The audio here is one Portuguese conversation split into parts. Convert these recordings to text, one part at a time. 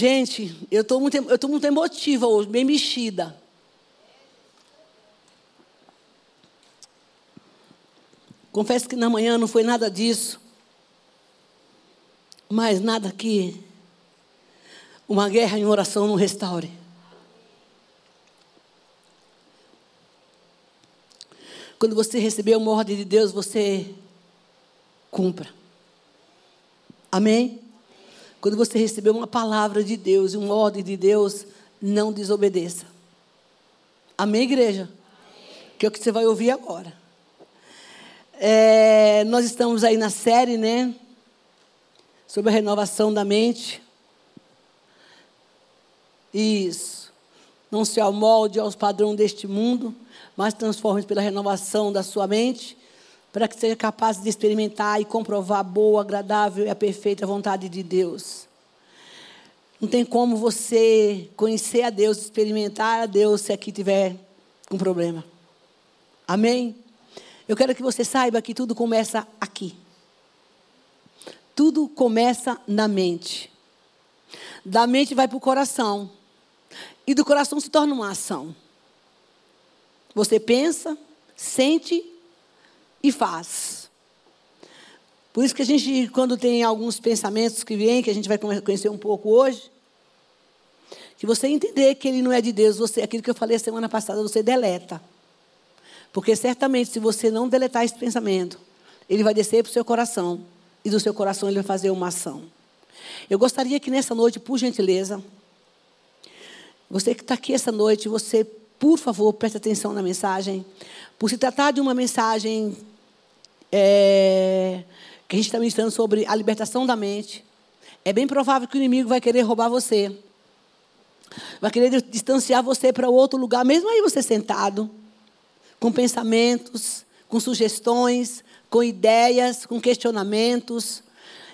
Gente, eu estou muito, eu tô muito emotiva hoje, bem mexida. Confesso que na manhã não foi nada disso. Mas nada que uma guerra em oração não restaure. Quando você receber uma ordem de Deus, você cumpra. Amém? Quando você receber uma palavra de Deus uma ordem de Deus, não desobedeça. Amém, igreja? Amém. Que é o que você vai ouvir agora. É, nós estamos aí na série, né? Sobre a renovação da mente. Isso. Não se amolde aos padrões deste mundo, mas transforme pela renovação da sua mente, para que seja capaz de experimentar e comprovar a boa, agradável e a perfeita vontade de Deus. Não tem como você conhecer a Deus, experimentar a Deus, se aqui tiver um problema. Amém? Eu quero que você saiba que tudo começa aqui. Tudo começa na mente. Da mente vai para o coração. E do coração se torna uma ação. Você pensa, sente e faz. Por isso que a gente, quando tem alguns pensamentos que vêm, que a gente vai conhecer um pouco hoje, que você entender que ele não é de Deus, você, aquilo que eu falei semana passada, você deleta. Porque certamente, se você não deletar esse pensamento, ele vai descer para o seu coração. E do seu coração ele vai fazer uma ação. Eu gostaria que nessa noite, por gentileza, você que está aqui essa noite, você, por favor, preste atenção na mensagem. Por se tratar de uma mensagem é, que a gente está ministrando sobre a libertação da mente, é bem provável que o inimigo vai querer roubar você. Vai querer distanciar você para outro lugar, mesmo aí você sentado com pensamentos, com sugestões, com ideias, com questionamentos.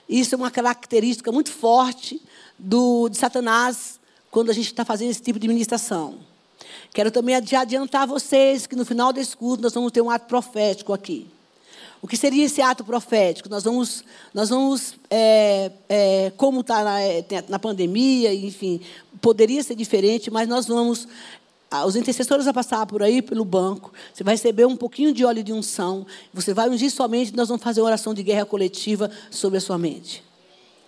Isso é uma característica muito forte do, de Satanás quando a gente está fazendo esse tipo de ministração. Quero também adiantar a vocês que no final desse curso nós vamos ter um ato profético aqui. O que seria esse ato profético? Nós vamos, nós vamos é, é, como está na, na pandemia, enfim, poderia ser diferente, mas nós vamos ah, os intercessores vão passar por aí, pelo banco. Você vai receber um pouquinho de óleo de unção. Você vai ungir sua mente. Nós vamos fazer uma oração de guerra coletiva sobre a sua mente.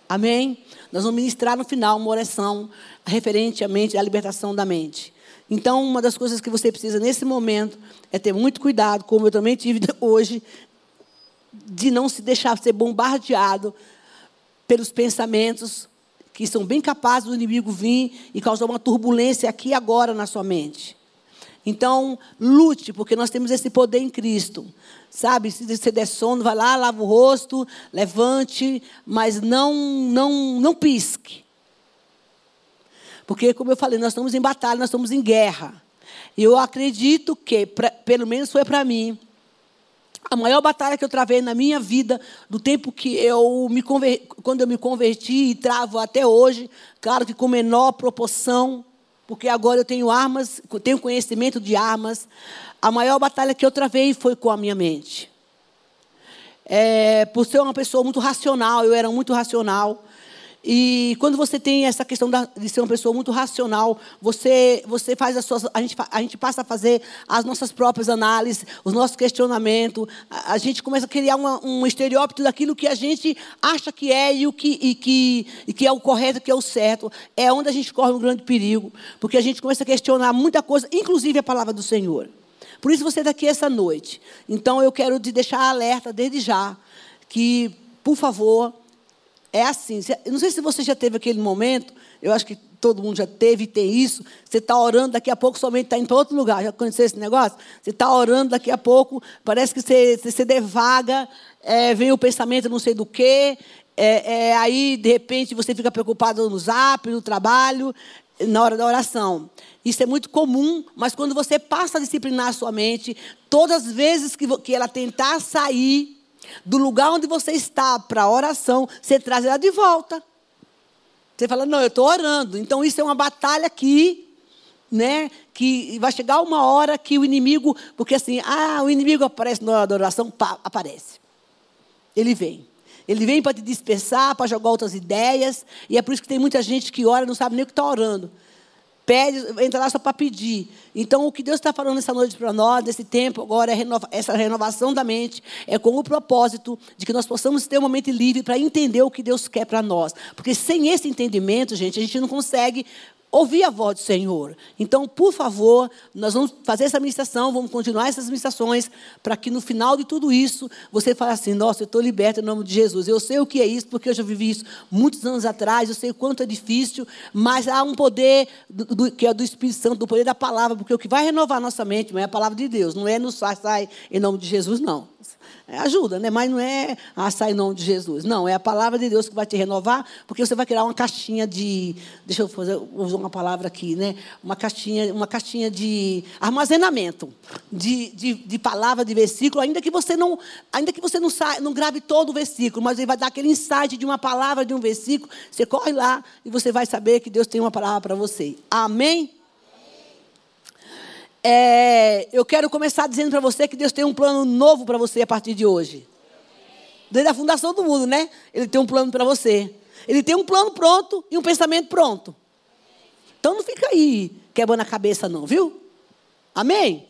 Amém? Nós vamos ministrar no final uma oração referente à mente, à libertação da mente. Então, uma das coisas que você precisa nesse momento é ter muito cuidado, como eu também tive hoje, de não se deixar ser bombardeado pelos pensamentos que são bem capazes do inimigo vir e causar uma turbulência aqui e agora na sua mente. Então, lute, porque nós temos esse poder em Cristo. Sabe, se você der sono, vai lá, lava o rosto, levante, mas não, não, não pisque. Porque, como eu falei, nós estamos em batalha, nós estamos em guerra. E eu acredito que, pra, pelo menos foi para mim, a maior batalha que eu travei na minha vida, do tempo que eu me converti, quando eu me converti e travo até hoje, claro que com menor proporção, porque agora eu tenho armas, tenho conhecimento de armas. A maior batalha que eu travei foi com a minha mente. É, por ser uma pessoa muito racional, eu era muito racional. E quando você tem essa questão de ser uma pessoa muito racional, você, você faz as suas. A gente, a gente passa a fazer as nossas próprias análises, os nossos questionamentos. A, a gente começa a criar uma, um estereótipo daquilo que a gente acha que é e, o que, e, que, e que é o correto, que é o certo. É onde a gente corre um grande perigo, porque a gente começa a questionar muita coisa, inclusive a palavra do Senhor. Por isso você está aqui essa noite. Então eu quero te deixar alerta desde já que, por favor, é assim. Não sei se você já teve aquele momento, eu acho que todo mundo já teve e tem isso. Você está orando, daqui a pouco somente está indo para outro lugar. Já conheceu esse negócio? Você está orando, daqui a pouco parece que você, você devaga, é, vem o pensamento não sei do quê. É, é, aí, de repente, você fica preocupado no zap, no trabalho, na hora da oração. Isso é muito comum, mas quando você passa a disciplinar a sua mente, todas as vezes que, que ela tentar sair do lugar onde você está para a oração, você traz ela de volta. Você fala, não, eu estou orando. Então isso é uma batalha aqui, né? Que vai chegar uma hora que o inimigo, porque assim, ah, o inimigo aparece na hora da oração, pá, aparece. Ele vem. Ele vem para te dispersar, para jogar outras ideias. E é por isso que tem muita gente que ora e não sabe nem o que está orando. Pede, entra lá só para pedir. Então, o que Deus está falando essa noite para nós, desse tempo, agora, é renova, essa renovação da mente, é com o propósito de que nós possamos ter um momento livre para entender o que Deus quer para nós. Porque sem esse entendimento, gente, a gente não consegue ouvir a voz do Senhor. Então, por favor, nós vamos fazer essa ministração, vamos continuar essas ministrações, para que no final de tudo isso, você fale assim: nossa, eu estou liberto em nome de Jesus. Eu sei o que é isso, porque eu já vivi isso muitos anos atrás, eu sei o quanto é difícil, mas há um poder do, do, que é do Espírito Santo, do poder da palavra, porque o que vai renovar a nossa mente é a palavra de Deus, não é no sai, sai em nome de Jesus, não. É, ajuda, né? Mas não é ah, sai em nome de Jesus. Não, é a palavra de Deus que vai te renovar, porque você vai criar uma caixinha de. Deixa eu fazer, uma palavra aqui, né? Uma caixinha, uma caixinha de armazenamento de, de, de palavra, de versículo, ainda que você não, ainda que você não, sa, não grave todo o versículo, mas ele vai dar aquele insight de uma palavra, de um versículo. Você corre lá e você vai saber que Deus tem uma palavra para você. Amém? É, eu quero começar dizendo para você que Deus tem um plano novo para você a partir de hoje. Desde a fundação do mundo, né? Ele tem um plano para você. Ele tem um plano pronto e um pensamento pronto. Então não fica aí quebrando a cabeça, não, viu? Amém?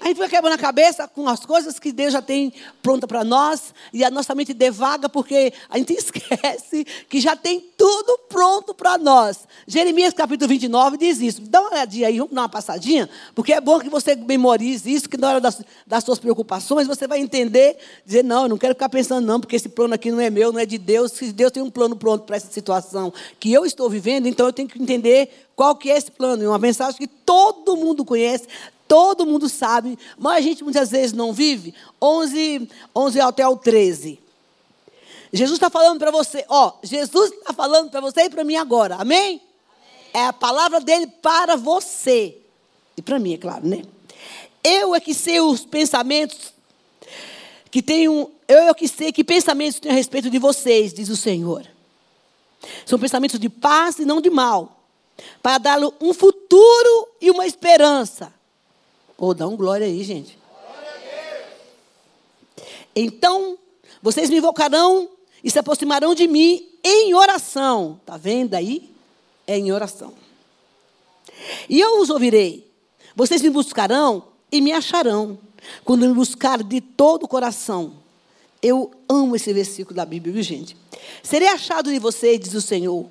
A gente fica quebrando a cabeça com as coisas que Deus já tem pronta para nós e a nossa mente devaga porque a gente esquece que já tem tudo pronto para nós. Jeremias capítulo 29 diz isso. Dá uma olhadinha aí, vamos dar uma passadinha, porque é bom que você memorize isso, que na hora das, das suas preocupações você vai entender, dizer, não, eu não quero ficar pensando não, porque esse plano aqui não é meu, não é de Deus. Se Deus tem um plano pronto para essa situação que eu estou vivendo, então eu tenho que entender qual que é esse plano. E uma mensagem que todo mundo conhece, todo mundo sabe, mas a gente muitas vezes não vive. 11, 11 até o 13. Jesus está falando para você, ó, Jesus está falando para você e para mim agora, amém? amém? É a palavra dele para você. E para mim, é claro, né? Eu é que sei os pensamentos que tenho, eu é que sei que pensamentos tenho a respeito de vocês, diz o Senhor. São pensamentos de paz e não de mal, para dar-lhe um futuro e uma esperança. Pô, dá um glória aí, gente. Então, vocês me invocarão e se aproximarão de mim em oração. Está vendo aí? É em oração. E eu os ouvirei. Vocês me buscarão e me acharão. Quando me buscar de todo o coração. Eu amo esse versículo da Bíblia, viu, gente? Serei achado de vocês, diz o Senhor.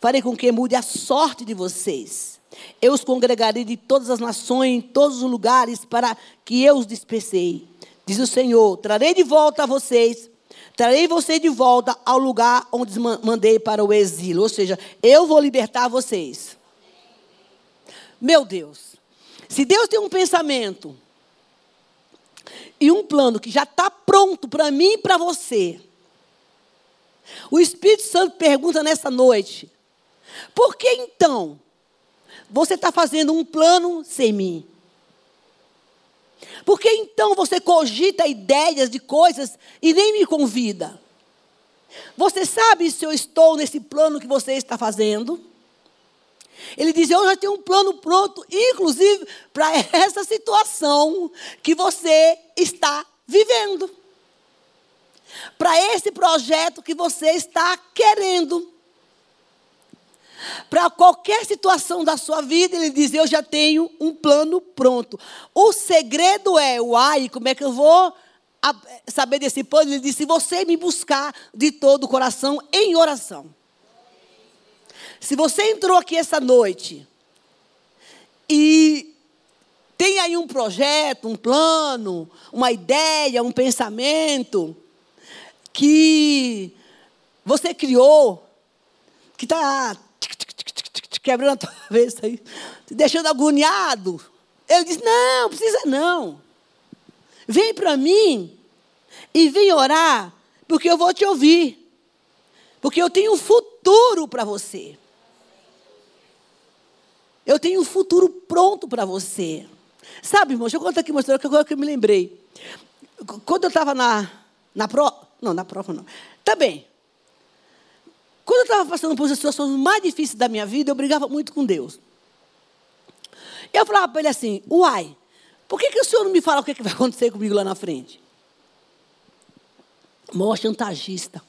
Farei com que mude a sorte de vocês eu os congregarei de todas as nações, em todos os lugares, para que eu os dispersei. Diz o Senhor: trarei de volta a vocês, trarei vocês de volta ao lugar onde mandei para o exílio. Ou seja, eu vou libertar vocês. Meu Deus, se Deus tem um pensamento e um plano que já está pronto para mim e para você, o Espírito Santo pergunta nessa noite: por que então? Você está fazendo um plano sem mim. Por que então você cogita ideias de coisas e nem me convida? Você sabe se eu estou nesse plano que você está fazendo? Ele diz: Eu já tenho um plano pronto, inclusive para essa situação que você está vivendo. Para esse projeto que você está querendo. Para qualquer situação da sua vida, ele diz: Eu já tenho um plano pronto. O segredo é, uai, como é que eu vou saber desse plano? Ele diz: Se você me buscar de todo o coração em oração. Se você entrou aqui essa noite e tem aí um projeto, um plano, uma ideia, um pensamento que você criou, que está quebrando a tua cabeça aí, te deixando agoniado. Ele disse: Não, precisa não. Vem para mim e vem orar, porque eu vou te ouvir. Porque eu tenho um futuro para você. Eu tenho um futuro pronto para você. Sabe, irmão, deixa eu contar aqui uma história que agora que eu me lembrei. Quando eu estava na, na prova, não, na prova não. Também, quando eu estava passando por situações mais difíceis da minha vida, eu brigava muito com Deus. Eu falava para ele assim: Uai, por que, que o senhor não me fala o que, que vai acontecer comigo lá na frente? Mó chantagista.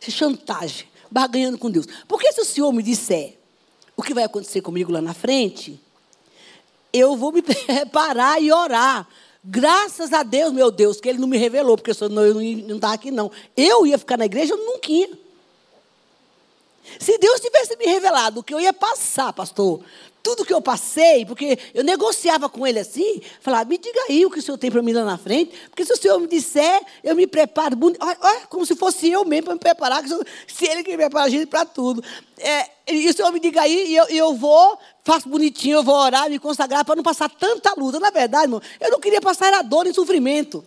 chantagem, barganhando com Deus. Porque se o Senhor me disser o que vai acontecer comigo lá na frente, eu vou me preparar e orar. Graças a Deus, meu Deus, que Ele não me revelou, porque eu não estava aqui, não. Eu ia ficar na igreja, eu nunca ia. Se Deus tivesse me revelado o que eu ia passar, pastor, tudo que eu passei, porque eu negociava com ele assim, falava, me diga aí o que o senhor tem para mim lá na frente, porque se o senhor me disser, eu me preparo, olha, olha como se fosse eu mesmo para me preparar, se ele que me prepara a gente para tudo. É, e o senhor me diga aí, e eu, eu vou, faço bonitinho, eu vou orar, me consagrar para não passar tanta luta. Na verdade, irmão, eu não queria passar a dor e sofrimento.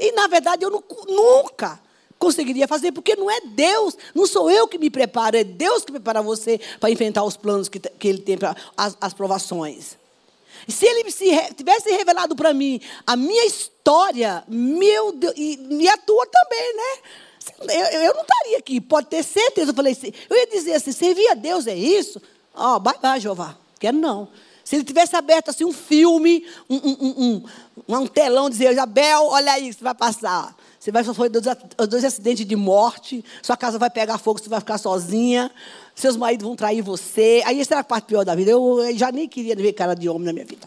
E, na verdade, eu não, nunca conseguiria fazer, porque não é Deus, não sou eu que me preparo, é Deus que prepara você para enfrentar os planos que, que Ele tem para as, as provações. Se Ele se, tivesse revelado para mim a minha história, meu Deus, e, e a tua também, né? Eu, eu, não estaria aqui, pode ter certeza. Eu falei assim, eu ia dizer assim, servir a Deus é isso? Ó, oh, vai, vai, Jeová. Quero não. Se ele tivesse aberto assim um filme, um, um, um, um telão, dizer, Isabel, olha aí, você vai passar. Você vai sofrer dois, dois acidentes de morte, sua casa vai pegar fogo, você vai ficar sozinha, seus maridos vão trair você. Aí essa era a parte pior da vida. Eu já nem queria ver cara de homem na minha vida.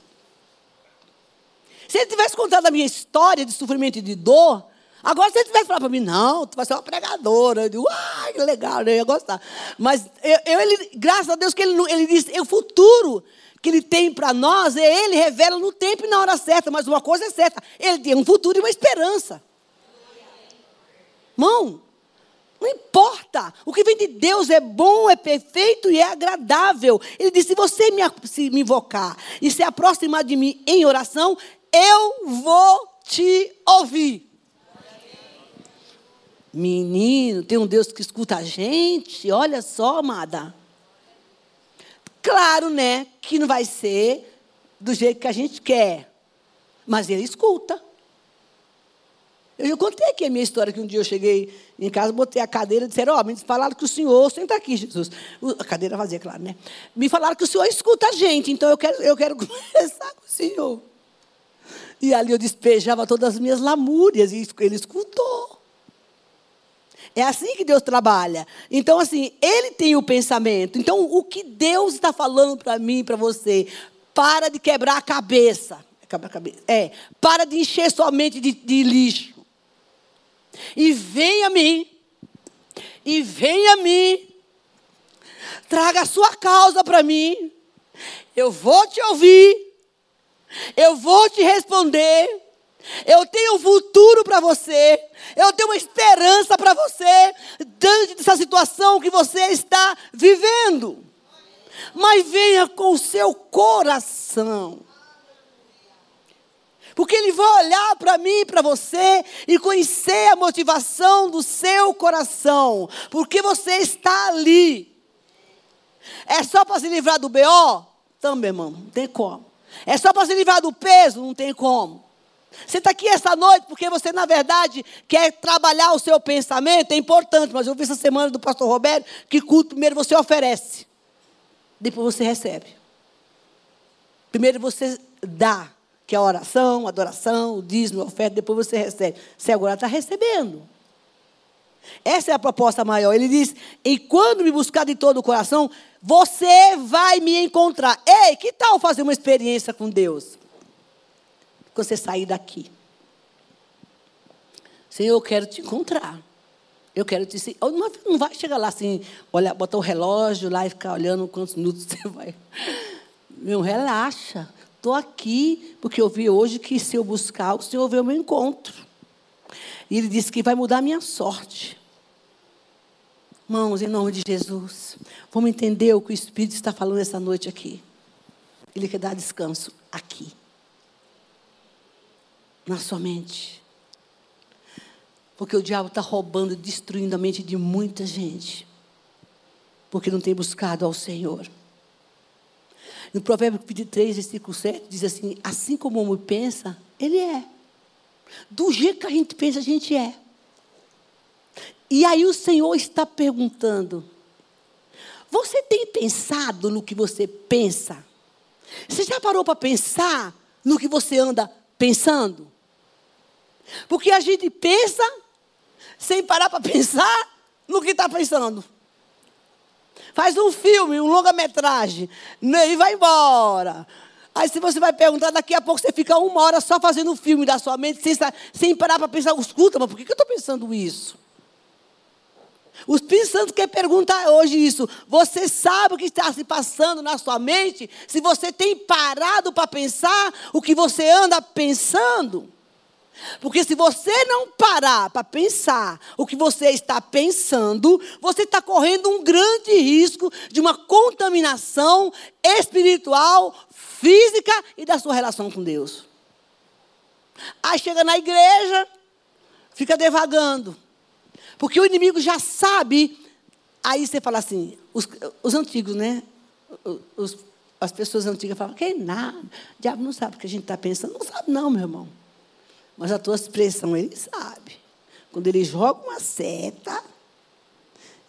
Se ele tivesse contado a minha história de sofrimento e de dor, agora se ele tivesse falado para mim, não, tu vai ser uma pregadora. Eu digo, ah, que legal, eu ia gostar. Mas eu, eu, ele, graças a Deus que ele, ele disse, o futuro que ele tem para nós, ele revela no tempo e na hora certa. Mas uma coisa é certa, ele tem um futuro e uma esperança. Mão, não importa. O que vem de Deus é bom, é perfeito e é agradável. Ele disse: se você me, se me invocar e se aproximar de mim em oração, eu vou te ouvir. Menino, tem um Deus que escuta a gente. Olha só, amada. Claro, né, que não vai ser do jeito que a gente quer. Mas ele escuta. Eu já contei aqui a minha história, que um dia eu cheguei em casa, botei a cadeira e disseram, ó, oh, me falaram que o senhor, senta aqui, Jesus. A cadeira vazia, claro, né? Me falaram que o senhor escuta a gente, então eu quero, eu quero conversar com o senhor. E ali eu despejava todas as minhas lamúrias, e ele escutou. É assim que Deus trabalha. Então, assim, Ele tem o pensamento. Então, o que Deus está falando para mim para você? Para de quebrar a cabeça. Quebrar a cabeça. É. Para de encher sua mente de, de lixo. E venha a mim, e venha a mim, traga a sua causa para mim, eu vou te ouvir, eu vou te responder, eu tenho um futuro para você, eu tenho uma esperança para você, diante dessa situação que você está vivendo. Mas venha com o seu coração. Porque Ele vai olhar para mim e para você e conhecer a motivação do seu coração. Porque você está ali. É só para se livrar do BO? Também, irmão, não tem como. É só para se livrar do peso? Não tem como. Você está aqui essa noite porque você, na verdade, quer trabalhar o seu pensamento, é importante, mas eu vi essa semana do pastor Roberto que culto primeiro você oferece, depois você recebe. Primeiro você dá, que é a oração, a adoração, o dízimo, a oferta, depois você recebe. Você agora está recebendo. Essa é a proposta maior. Ele diz: E quando me buscar de todo o coração, você vai me encontrar. Ei, que tal fazer uma experiência com Deus? Quando você sair daqui. Senhor, eu quero te encontrar. Eu quero te. Não vai chegar lá assim, olhar, botar o relógio lá e ficar olhando quantos minutos você vai. Meu, relaxa. Estou aqui porque eu vi hoje que se eu buscar, o Senhor vê o meu encontro. E Ele disse que vai mudar a minha sorte. Mãos, em nome de Jesus, vamos entender o que o Espírito está falando essa noite aqui. Ele quer dar descanso aqui. Na sua mente. Porque o diabo está roubando, destruindo a mente de muita gente. Porque não tem buscado ao Senhor. No Provérbio 23, versículo 7, diz assim: Assim como o homem pensa, ele é. Do jeito que a gente pensa, a gente é. E aí o Senhor está perguntando: Você tem pensado no que você pensa? Você já parou para pensar no que você anda pensando? Porque a gente pensa sem parar para pensar no que está pensando. Faz um filme, um longa-metragem, né, e vai embora. Aí se você vai perguntar, daqui a pouco você fica uma hora só fazendo o filme da sua mente, sem, sem parar para pensar, escuta, mas por que eu estou pensando isso? O Espírito Santo quer perguntar hoje isso. Você sabe o que está se passando na sua mente? Se você tem parado para pensar o que você anda pensando? Porque se você não parar para pensar o que você está pensando, você está correndo um grande risco de uma contaminação espiritual, física e da sua relação com Deus. Aí chega na igreja, fica devagando. Porque o inimigo já sabe. Aí você fala assim, os, os antigos, né? Os, as pessoas antigas falam, que nada, o diabo não sabe o que a gente está pensando. Não sabe não, meu irmão. Mas a tua expressão, ele sabe. Quando ele joga uma seta,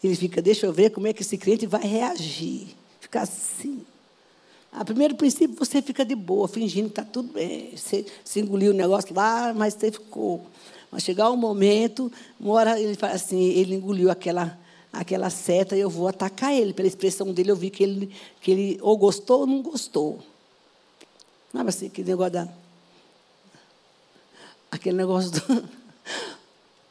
ele fica, deixa eu ver como é que esse crente vai reagir. Fica assim. A primeiro princípio você fica de boa, fingindo que está tudo bem. Você, você engoliu o negócio lá, mas você ficou. Mas chegar um momento, uma hora ele fala assim, ele engoliu aquela, aquela seta e eu vou atacar ele. Pela expressão dele, eu vi que ele, que ele ou gostou ou não gostou. Não é assim, que negócio da aquele negócio do.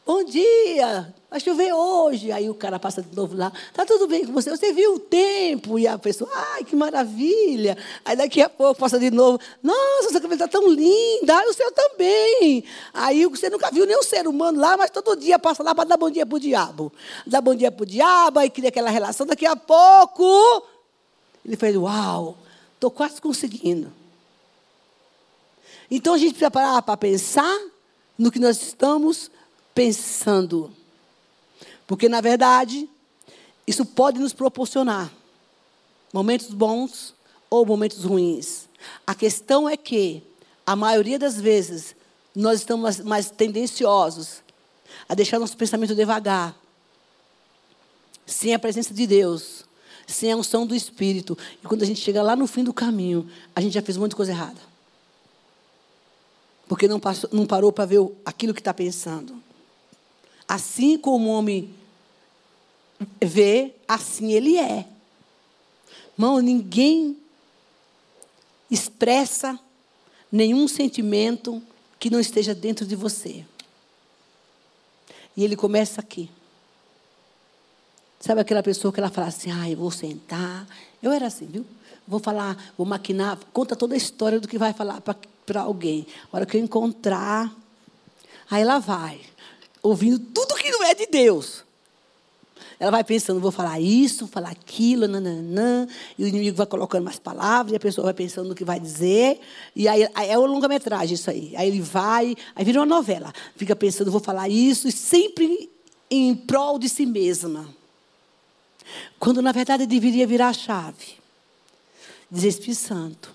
Bom dia, vai chover hoje. Aí o cara passa de novo lá, tá tudo bem com você? Você viu o tempo? E a pessoa, ai, que maravilha. Aí daqui a pouco passa de novo, nossa, sua cabelo está tão linda, ai, o seu também. Aí você nunca viu nenhum ser humano lá, mas todo dia passa lá para dar bom dia para o diabo. Dá bom dia para o diabo, aí cria aquela relação. Daqui a pouco, ele fez, uau, estou quase conseguindo. Então a gente precisa parar para pensar no que nós estamos pensando. Porque, na verdade, isso pode nos proporcionar momentos bons ou momentos ruins. A questão é que, a maioria das vezes, nós estamos mais tendenciosos a deixar nosso pensamento devagar, sem a presença de Deus, sem a unção do Espírito. E quando a gente chega lá no fim do caminho, a gente já fez muita coisa errada. Porque não, passou, não parou para ver aquilo que está pensando. Assim como o homem vê, assim ele é. Irmão, ninguém expressa nenhum sentimento que não esteja dentro de você. E ele começa aqui. Sabe aquela pessoa que ela fala assim, ah, eu vou sentar. Eu era assim, viu? Vou falar, vou maquinar, conta toda a história do que vai falar para alguém. A hora que eu encontrar, aí ela vai ouvindo tudo que não é de Deus. Ela vai pensando, vou falar isso, falar aquilo, nananã, e o inimigo vai colocando mais palavras, e a pessoa vai pensando no que vai dizer, e aí, aí é uma longa-metragem isso aí. Aí ele vai, aí vira uma novela. Fica pensando, vou falar isso, e sempre em prol de si mesma. Quando, na verdade, deveria virar a chave. Dizer, Espírito Santo,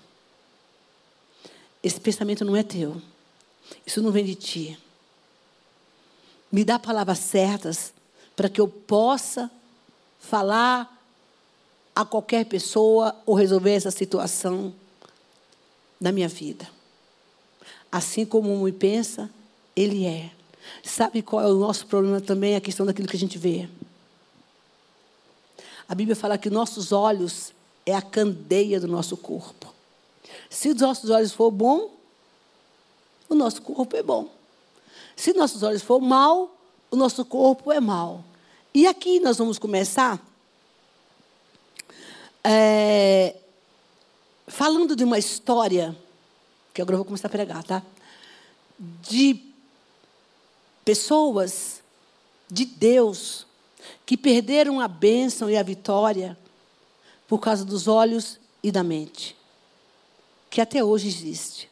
esse pensamento não é teu. Isso não vem de ti. Me dá palavras certas para que eu possa falar a qualquer pessoa ou resolver essa situação da minha vida. Assim como homem pensa, ele é. Sabe qual é o nosso problema também? A questão daquilo que a gente vê. A Bíblia fala que nossos olhos é a candeia do nosso corpo. Se os nossos olhos for bom, o nosso corpo é bom. Se nossos olhos for mal, o nosso corpo é mal. E aqui nós vamos começar é, falando de uma história, que agora eu vou começar a pregar, tá? De pessoas de Deus que perderam a bênção e a vitória por causa dos olhos e da mente, que até hoje existe.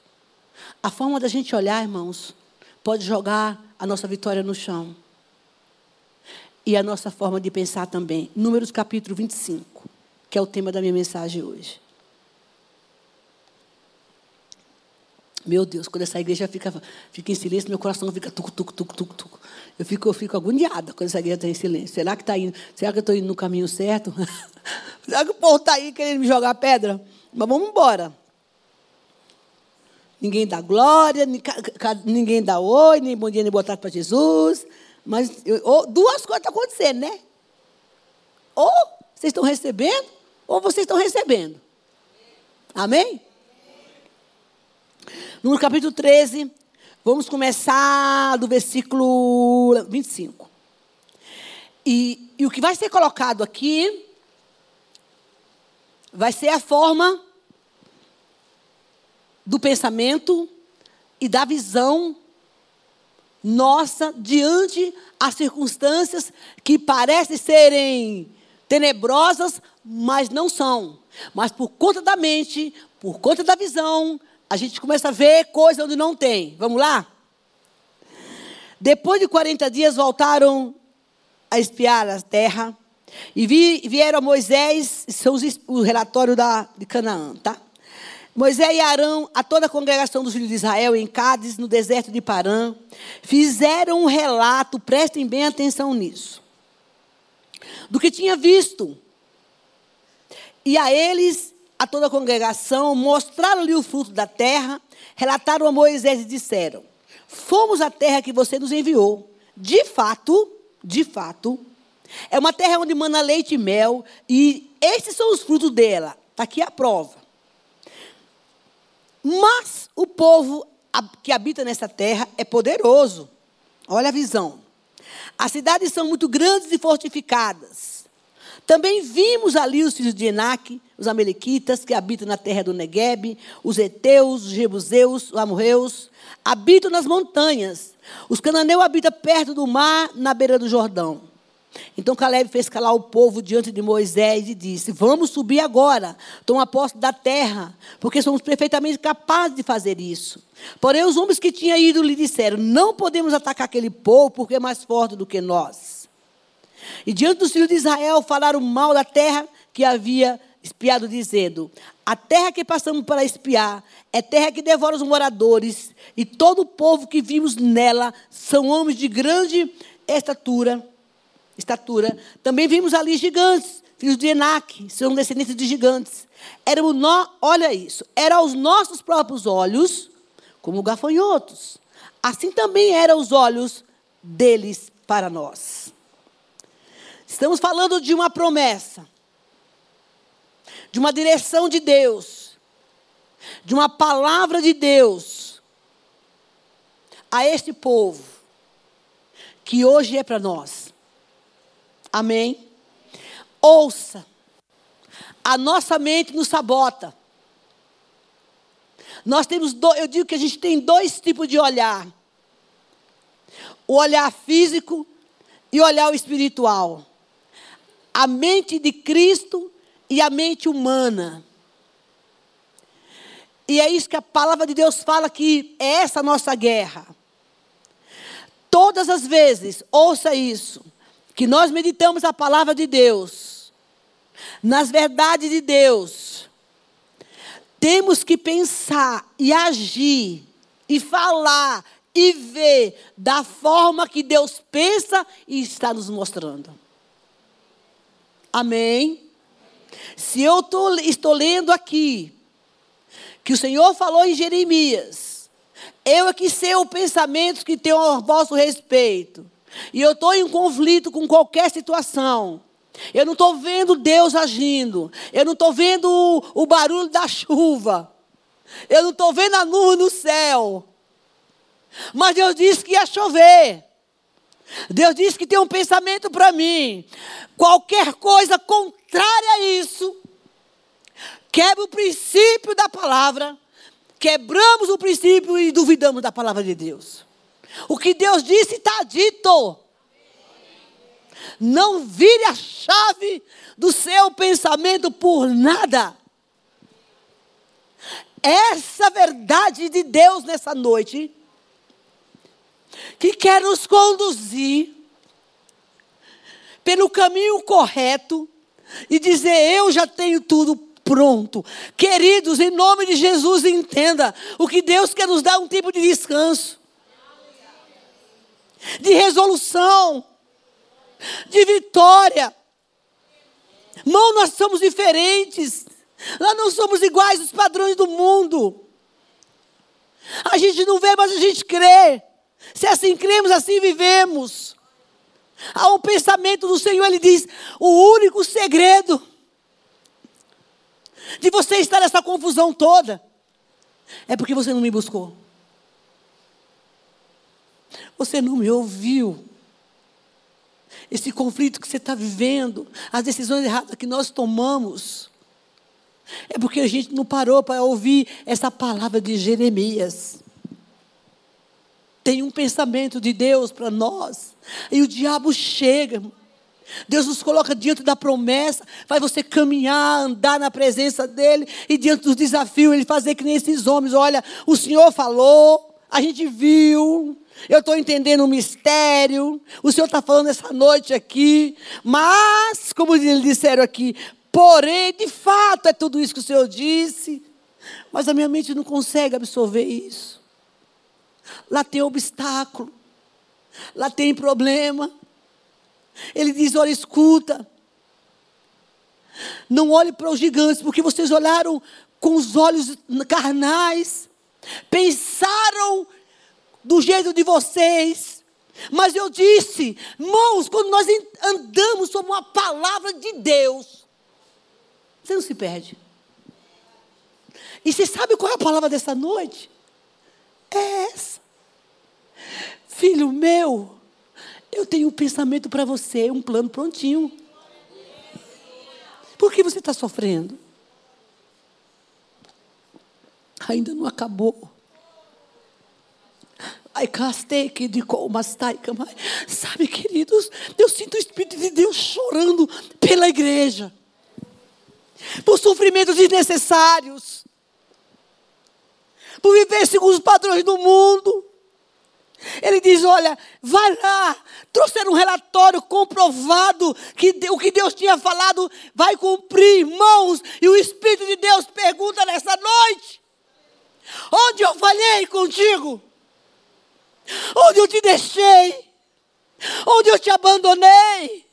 A forma da gente olhar, irmãos, pode jogar a nossa vitória no chão. E a nossa forma de pensar também. Números capítulo 25, que é o tema da minha mensagem hoje. Meu Deus, quando essa igreja fica, fica em silêncio, meu coração fica tuc, tuc, tuc, tuc, tuc. Eu fico, eu fico agoniada quando essa igreja está em silêncio. Será que está indo? Será que eu estou indo no caminho certo? Será que o povo está aí querendo me jogar pedra? Mas vamos embora. Ninguém dá glória, ninguém dá oi, nem bom dia, nem boa tarde para Jesus. Mas eu, duas coisas estão acontecendo, né? ou vocês estão recebendo, ou vocês estão recebendo. Amém? No capítulo 13, vamos começar do versículo 25. E, e o que vai ser colocado aqui vai ser a forma do pensamento e da visão nossa diante as circunstâncias que parecem serem tenebrosas, mas não são. Mas por conta da mente, por conta da visão, a gente começa a ver coisas onde não tem. Vamos lá? Depois de 40 dias, voltaram a espiar a terra. E vi, vieram a Moisés, são os, o relatório da, de Canaã, tá? Moisés e Arão, a toda a congregação dos filhos de Israel em Cádiz, no deserto de Parã, fizeram um relato, prestem bem atenção nisso, do que tinha visto. E a eles, a toda a congregação, mostraram-lhe o fruto da terra, relataram a Moisés e disseram: Fomos à terra que você nos enviou. De fato, de fato, é uma terra onde mana leite e mel, e esses são os frutos dela. Está aqui a prova. Mas o povo que habita nessa terra é poderoso. Olha a visão. As cidades são muito grandes e fortificadas. Também vimos ali os filhos de Enaque, os amalequitas que habitam na terra do Negueb, os heteus, os jebuseus, os amorreus, habitam nas montanhas. Os cananeus habitam perto do mar, na beira do Jordão. Então Caleb fez calar o povo diante de Moisés e disse: Vamos subir agora, tomar posse da terra, porque somos perfeitamente capazes de fazer isso. Porém, os homens que tinham ido lhe disseram: Não podemos atacar aquele povo, porque é mais forte do que nós. E diante dos filhos de Israel falaram mal da terra que havia espiado, dizendo: A terra que passamos para espiar é terra que devora os moradores, e todo o povo que vimos nela são homens de grande estatura estatura. Também vimos ali gigantes, filhos de Enac, são descendentes de gigantes. Éramos nós, olha isso, eram os nossos próprios olhos como gafanhotos. Assim também eram os olhos deles para nós. Estamos falando de uma promessa, de uma direção de Deus, de uma palavra de Deus a este povo, que hoje é para nós. Amém? Ouça. A nossa mente nos sabota. Nós temos, do, eu digo que a gente tem dois tipos de olhar: o olhar físico e o olhar espiritual. A mente de Cristo e a mente humana. E é isso que a palavra de Deus fala que é essa nossa guerra. Todas as vezes, ouça isso que nós meditamos a palavra de Deus, nas verdades de Deus, temos que pensar e agir e falar e ver da forma que Deus pensa e está nos mostrando. Amém? Se eu tô, estou lendo aqui, que o Senhor falou em Jeremias, eu é que sei os pensamentos que tenho a vosso respeito e eu estou em conflito com qualquer situação, eu não estou vendo Deus agindo, eu não estou vendo o, o barulho da chuva, eu não estou vendo a nuvem no céu, mas Deus disse que ia chover. Deus disse que tem um pensamento para mim. Qualquer coisa contrária a isso, quebra o princípio da palavra, quebramos o princípio e duvidamos da palavra de Deus. O que Deus disse está dito. Não vire a chave do seu pensamento por nada. Essa verdade de Deus nessa noite, que quer nos conduzir pelo caminho correto e dizer: Eu já tenho tudo pronto. Queridos, em nome de Jesus, entenda: o que Deus quer nos dar um tipo de descanso de resolução, de vitória. Irmão, nós somos diferentes. Nós não somos iguais aos padrões do mundo. A gente não vê, mas a gente crê. Se assim cremos, assim vivemos. Há um pensamento do Senhor, ele diz: o único segredo de você estar nessa confusão toda é porque você não me buscou. Você não me ouviu. Esse conflito que você está vivendo, as decisões erradas que nós tomamos, é porque a gente não parou para ouvir essa palavra de Jeremias. Tem um pensamento de Deus para nós, e o diabo chega, Deus nos coloca diante da promessa, faz você caminhar, andar na presença dEle, e diante dos desafios, Ele fazer que nem esses homens: olha, o Senhor falou, a gente viu, eu estou entendendo o mistério. O Senhor está falando essa noite aqui. Mas, como eles disseram aqui, porém, de fato é tudo isso que o Senhor disse. Mas a minha mente não consegue absorver isso. Lá tem obstáculo. Lá tem problema. Ele diz: olha, escuta. Não olhe para os gigantes, porque vocês olharam com os olhos carnais. Pensaram do jeito de vocês. Mas eu disse, irmãos, quando nós andamos sobre uma palavra de Deus, você não se perde. E você sabe qual é a palavra dessa noite? É essa. Filho meu, eu tenho um pensamento para você, um plano prontinho. Por que você está sofrendo? Ainda não acabou. Sabe, queridos, eu sinto o Espírito de Deus chorando pela igreja, por sofrimentos desnecessários, por viver segundo os padrões do mundo. Ele diz: Olha, vai lá, trouxeram um relatório comprovado que o que Deus tinha falado vai cumprir, irmãos. E o Espírito de Deus pergunta nessa noite: Onde eu falhei contigo? Onde eu te deixei? Onde eu te abandonei?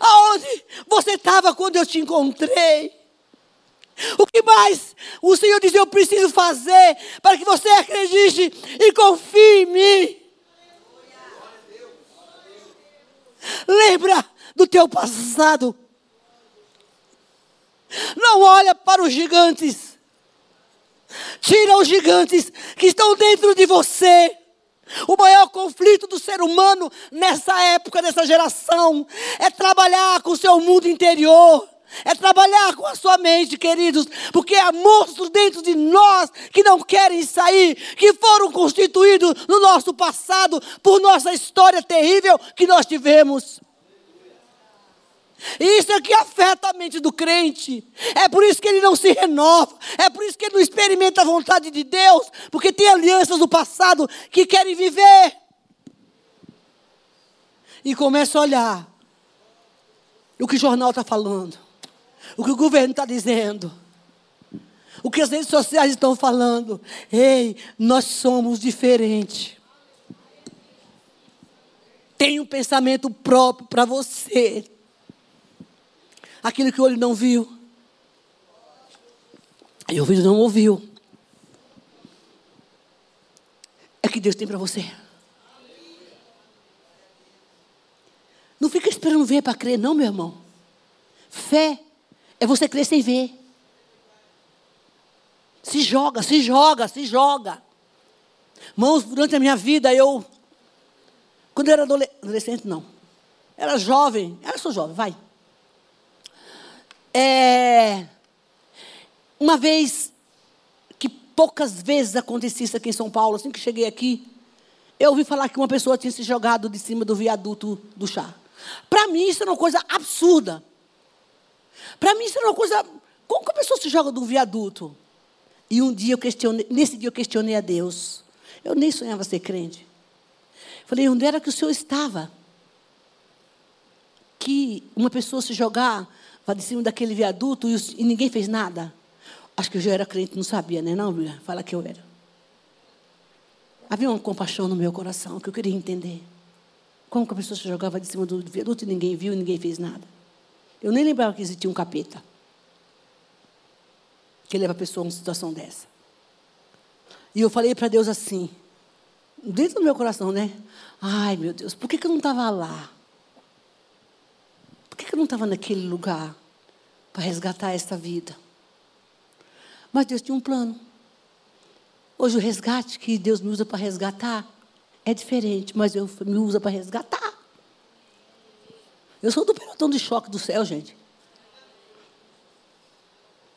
Aonde você estava quando eu te encontrei? O que mais o Senhor diz eu preciso fazer para que você acredite e confie em mim? Lembra do teu passado. Não olha para os gigantes. Tira os gigantes que estão dentro de você. O maior conflito do ser humano nessa época, nessa geração, é trabalhar com o seu mundo interior. É trabalhar com a sua mente, queridos, porque há monstros dentro de nós que não querem sair, que foram constituídos no nosso passado por nossa história terrível que nós tivemos. Isso é que afeta a mente do crente. É por isso que ele não se renova. É por isso que ele não experimenta a vontade de Deus. Porque tem alianças do passado que querem viver. E começa a olhar o que o jornal está falando. O que o governo está dizendo. O que as redes sociais estão falando. Ei, nós somos diferentes. Tem um pensamento próprio para você aquilo que o olho não viu. E o ouvido não ouviu. É que Deus tem para você. Não fica esperando ver para crer, não, meu irmão. Fé é você crer sem ver. Se joga, se joga, se joga. Mãos, durante a minha vida, eu. Quando eu era adolescente, não. Era jovem. Era só jovem, vai. É, uma vez, que poucas vezes acontecia isso aqui em São Paulo, assim que cheguei aqui, eu ouvi falar que uma pessoa tinha se jogado de cima do viaduto do chá. Para mim, isso era uma coisa absurda. Para mim, isso era uma coisa. Como que a pessoa se joga do viaduto? E um dia eu questionei, nesse dia eu questionei a Deus. Eu nem sonhava ser crente. Falei, onde era que o Senhor estava? Que uma pessoa se jogar Vai de cima daquele viaduto e, e, ninguém fez nada. Acho que eu já era crente, não sabia, né? Não, Bíblia? Fala que eu era. Havia uma compaixão no meu coração que eu queria entender. Como que a pessoa se jogava de cima do viaduto e ninguém viu ninguém fez nada. Eu nem lembrava que existia um capeta que leva a pessoa a uma situação dessa. E eu falei para Deus assim: dentro do meu coração, né? Ai, meu Deus, por que, que eu não estava lá? Por que, eu não estava naquele lugar para resgatar esta vida? Mas Deus tinha um plano. Hoje o resgate que Deus me usa para resgatar é diferente, mas eu me usa para resgatar. Eu sou do pelotão de choque do céu, gente.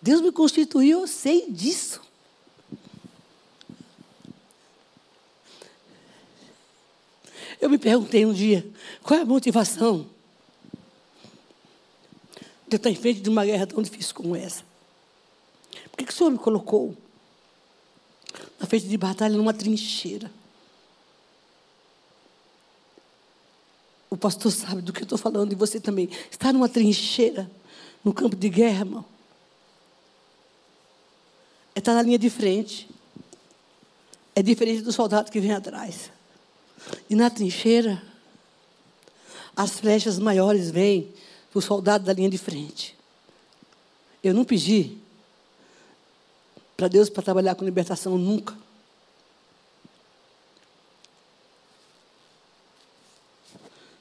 Deus me constituiu, eu sei disso. Eu me perguntei um dia, qual é a motivação de estar em frente de uma guerra tão difícil como essa? Por que, que o Senhor me colocou na frente de batalha numa trincheira? O pastor sabe do que eu estou falando e você também. Está numa trincheira, no campo de guerra, irmão. É estar na linha de frente. É diferente do soldado que vem atrás. E na trincheira, as flechas maiores vêm o soldado da linha de frente. Eu não pedi para Deus para trabalhar com libertação nunca.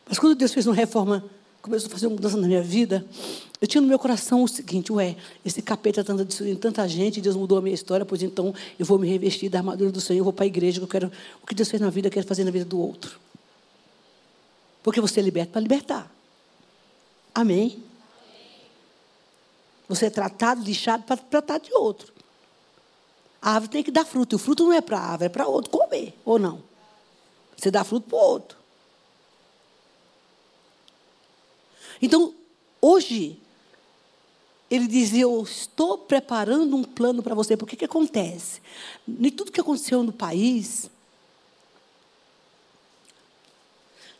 Mas quando Deus fez uma reforma, começou a fazer uma mudança na minha vida, eu tinha no meu coração o seguinte: ué, esse capeta está destruindo tanta gente, Deus mudou a minha história, pois então eu vou me revestir da armadura do Senhor, eu vou para a igreja, eu quero, o que Deus fez na vida, eu quero fazer na vida do outro. Porque você é liberto para libertar. Amém? Você é tratado, lixado para tratar de outro. A árvore tem que dar fruto. E o fruto não é para a árvore, é para outro comer, ou não? Você dá fruto para o outro. Então, hoje, ele dizia: Eu estou preparando um plano para você. Porque o que acontece? Nem tudo que aconteceu no país.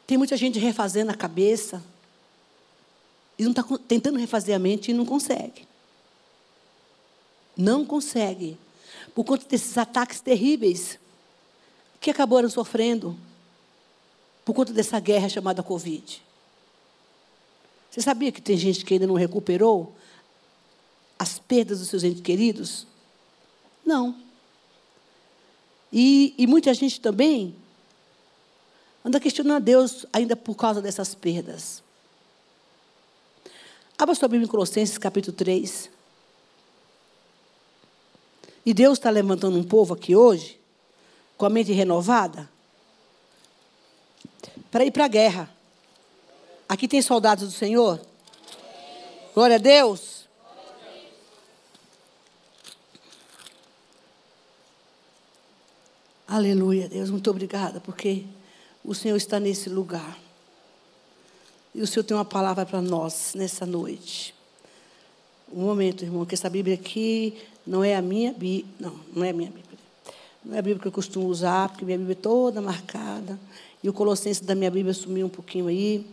Tem muita gente refazendo a cabeça. E não está tentando refazer a mente e não consegue. Não consegue. Por conta desses ataques terríveis que acabaram sofrendo. Por conta dessa guerra chamada Covid. Você sabia que tem gente que ainda não recuperou as perdas dos seus entes queridos? Não. E, e muita gente também anda questionando a Deus ainda por causa dessas perdas. Abra sua Bíblia em Colossenses capítulo 3. E Deus está levantando um povo aqui hoje, com a mente renovada, para ir para a guerra. Aqui tem soldados do Senhor? Glória a Deus. Aleluia, Deus, muito obrigada, porque o Senhor está nesse lugar. E o Senhor tem uma palavra para nós nessa noite. Um momento, irmão, que essa Bíblia aqui não é a minha Bíblia. Não, não é a minha Bíblia. Não é a Bíblia que eu costumo usar, porque minha Bíblia é toda marcada. E o Colossenses da minha Bíblia sumiu um pouquinho aí.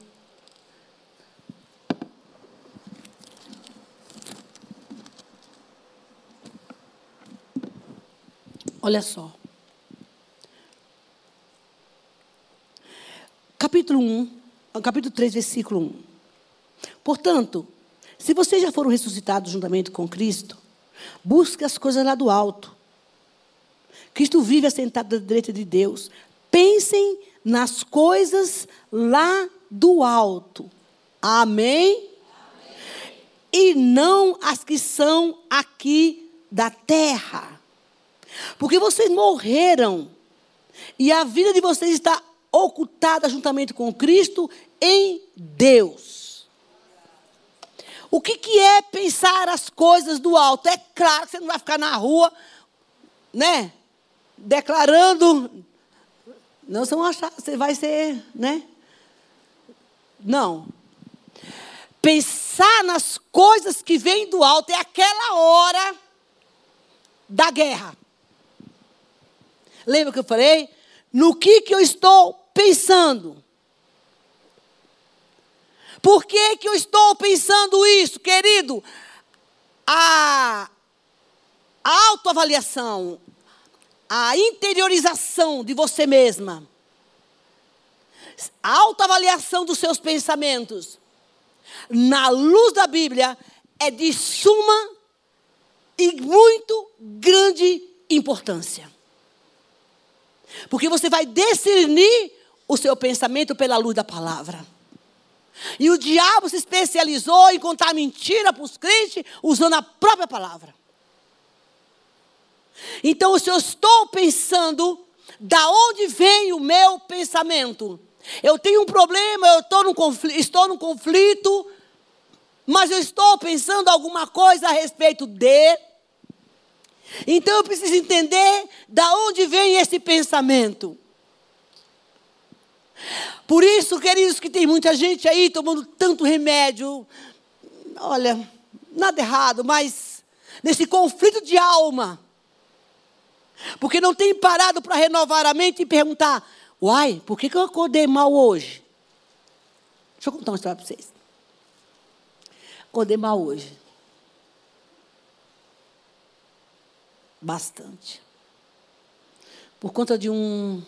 Olha só. Capítulo 1, capítulo 3, versículo 1. Portanto, se vocês já foram ressuscitados juntamente com Cristo, busque as coisas lá do alto. Cristo vive assentado à direita de Deus. Pensem nas coisas lá do alto. Amém? Amém? E não as que são aqui da terra. Porque vocês morreram e a vida de vocês está ocultada juntamente com Cristo em Deus. O que, que é pensar as coisas do alto? É claro que você não vai ficar na rua, né? Declarando. Não, você, achar, você vai ser, né? Não. Pensar nas coisas que vêm do alto é aquela hora da guerra. Lembra que eu falei? No que, que eu estou pensando? Por que, que eu estou pensando isso, querido? A, a autoavaliação, a interiorização de você mesma, a autoavaliação dos seus pensamentos, na luz da Bíblia, é de suma e muito grande importância. Porque você vai discernir o seu pensamento pela luz da palavra. E o diabo se especializou em contar mentira para os crentes usando a própria palavra. Então, se eu estou pensando, da onde vem o meu pensamento? Eu tenho um problema, eu estou num conflito, estou num conflito, mas eu estou pensando alguma coisa a respeito de. Então eu preciso entender da onde vem esse pensamento. Por isso, queridos, que tem muita gente aí tomando tanto remédio. Olha, nada errado, mas nesse conflito de alma. Porque não tem parado para renovar a mente e perguntar: uai, por que, que eu acordei mal hoje? Deixa eu contar uma história para vocês. Acordei mal hoje. Bastante. Por conta de um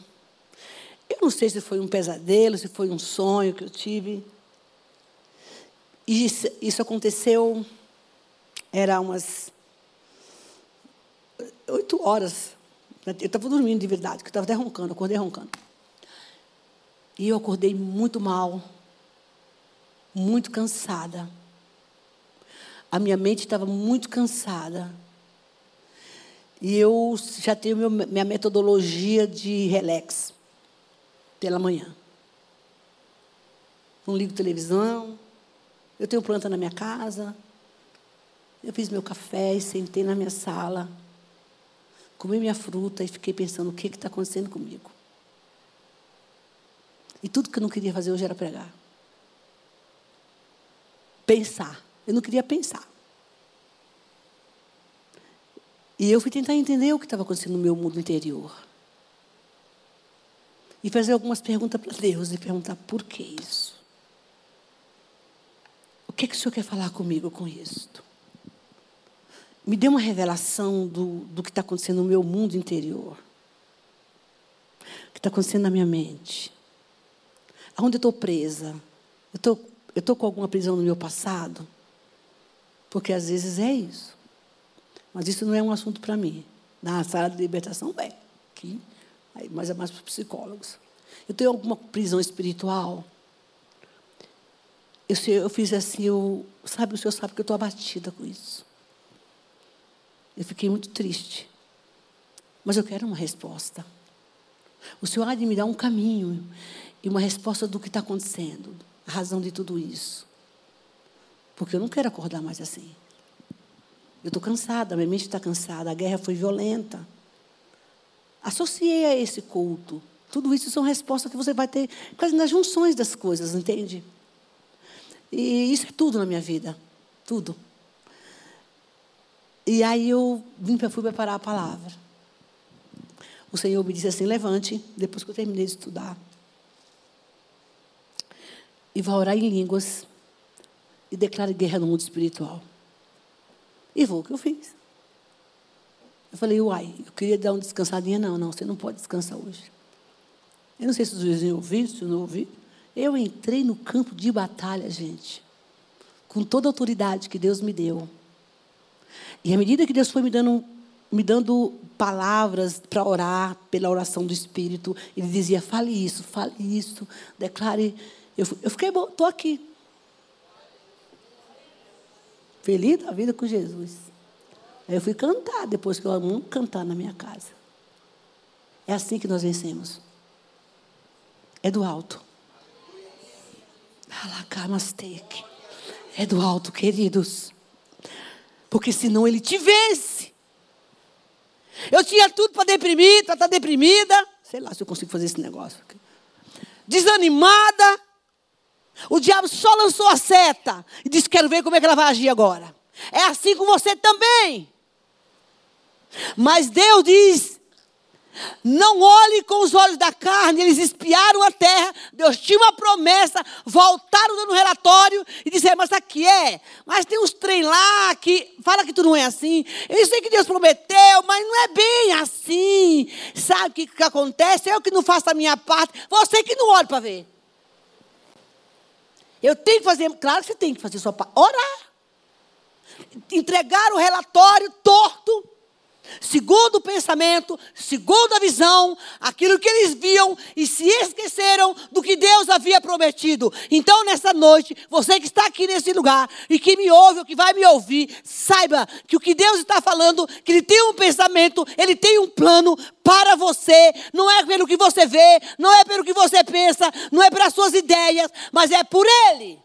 não sei se foi um pesadelo, se foi um sonho que eu tive. E isso, isso aconteceu, era umas oito horas. Eu estava dormindo de verdade, porque eu estava até roncando, acordei roncando. E eu acordei muito mal, muito cansada. A minha mente estava muito cansada. E eu já tenho minha metodologia de relax pela manhã. Não ligo televisão. Eu tenho planta na minha casa. Eu fiz meu café e sentei na minha sala. Comi minha fruta e fiquei pensando o que está acontecendo comigo. E tudo que eu não queria fazer hoje era pregar. Pensar. Eu não queria pensar. E eu fui tentar entender o que estava acontecendo no meu mundo interior e fazer algumas perguntas para Deus e perguntar por que isso? O que, que o Senhor quer falar comigo com isto? Me dê uma revelação do, do que está acontecendo no meu mundo interior. O que está acontecendo na minha mente. Aonde eu estou presa? Eu tô, estou com alguma prisão no meu passado? Porque às vezes é isso. Mas isso não é um assunto para mim. Na sala de libertação, bem. Aqui mas é mais para os psicólogos. Eu tenho alguma prisão espiritual? Eu, eu fiz assim, eu, sabe, o senhor sabe que eu estou abatida com isso. Eu fiquei muito triste. Mas eu quero uma resposta. O senhor há de me dar um caminho e uma resposta do que está acontecendo, a razão de tudo isso. Porque eu não quero acordar mais assim. Eu estou cansada, minha mente está cansada, a guerra foi violenta. Associei a esse culto. Tudo isso são respostas que você vai ter quase nas junções das coisas, entende? E isso é tudo na minha vida. Tudo. E aí eu vim, fui preparar a palavra. O Senhor me disse assim: levante, depois que eu terminei de estudar. E vá orar em línguas. E declare guerra no mundo espiritual. E vou o que eu fiz. Eu falei, uai, eu queria dar uma descansadinha. Não, não, você não pode descansar hoje. Eu não sei se os vizinhos ouviram, se não ouviram. Eu entrei no campo de batalha, gente, com toda a autoridade que Deus me deu. E à medida que Deus foi me dando, me dando palavras para orar, pela oração do Espírito, Ele dizia: fale isso, fale isso, declare. Eu, eu fiquei estou aqui. Feliz da vida com Jesus. Aí eu fui cantar, depois que eu amo cantar na minha casa. É assim que nós vencemos. É do alto. É do alto, queridos. Porque senão ele te vence. Eu tinha tudo para deprimir, para estar tá deprimida. Sei lá se eu consigo fazer esse negócio. Desanimada. O diabo só lançou a seta e disse: Quero ver como é que ela vai agir agora. É assim com você também. Mas Deus diz: não olhe com os olhos da carne, eles espiaram a terra, Deus tinha uma promessa, voltaram dando relatório e disseram, mas aqui é, mas tem uns trem lá que fala que tu não é assim. Eu sei que Deus prometeu, mas não é bem assim. Sabe o que, que acontece? Eu que não faço a minha parte, você que não olha para ver. Eu tenho que fazer, claro que você tem que fazer sua parte, orar. Entregar o relatório torto segundo o pensamento, segundo a visão, aquilo que eles viam e se esqueceram do que Deus havia prometido. Então, nessa noite, você que está aqui nesse lugar e que me ouve ou que vai me ouvir, saiba que o que Deus está falando, que Ele tem um pensamento, Ele tem um plano para você. Não é pelo que você vê, não é pelo que você pensa, não é pelas suas ideias, mas é por Ele.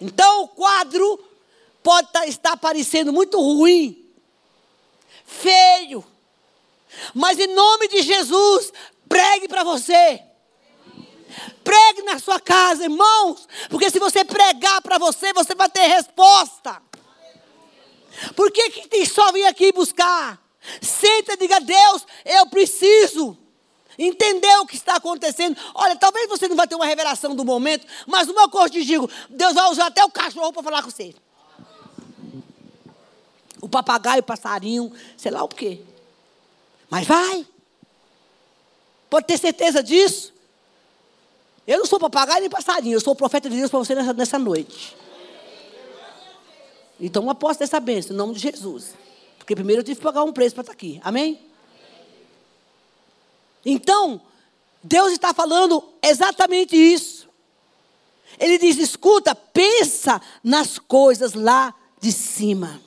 Então, o quadro pode tá, estar parecendo muito ruim, feio. Mas em nome de Jesus, pregue para você. Pregue na sua casa, irmãos. Porque se você pregar para você, você vai ter resposta. Por que, que tem só vir aqui buscar? Senta e diga, Deus, eu preciso entender o que está acontecendo. Olha, talvez você não vai ter uma revelação do momento, mas uma coisa te digo, Deus vai usar até o cachorro para falar com você o papagaio, o passarinho, sei lá o quê. Mas vai. Pode ter certeza disso. Eu não sou papagaio nem passarinho, eu sou o profeta de Deus para você nessa, nessa noite. Então, aposto dessa bênção, em nome de Jesus. Porque primeiro eu tive que pagar um preço para estar aqui. Amém? Então, Deus está falando exatamente isso. Ele diz: escuta, pensa nas coisas lá de cima.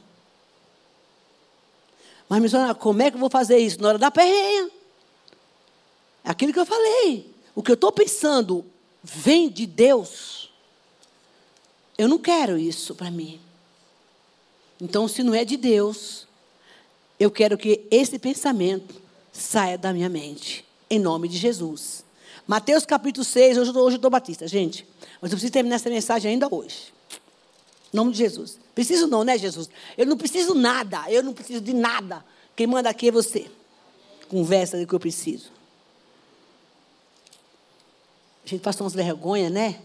Mas, missionária, como é que eu vou fazer isso? Na hora da perreia. É aquilo que eu falei. O que eu estou pensando vem de Deus. Eu não quero isso para mim. Então, se não é de Deus, eu quero que esse pensamento saia da minha mente. Em nome de Jesus. Mateus capítulo 6, hoje, hoje eu estou batista, gente. Mas eu preciso terminar essa mensagem ainda hoje. Em nome de Jesus. Preciso não, né, Jesus? Eu não preciso nada. Eu não preciso de nada. Quem manda aqui é você. Conversa do que eu preciso. A gente passou umas vergonhas, né?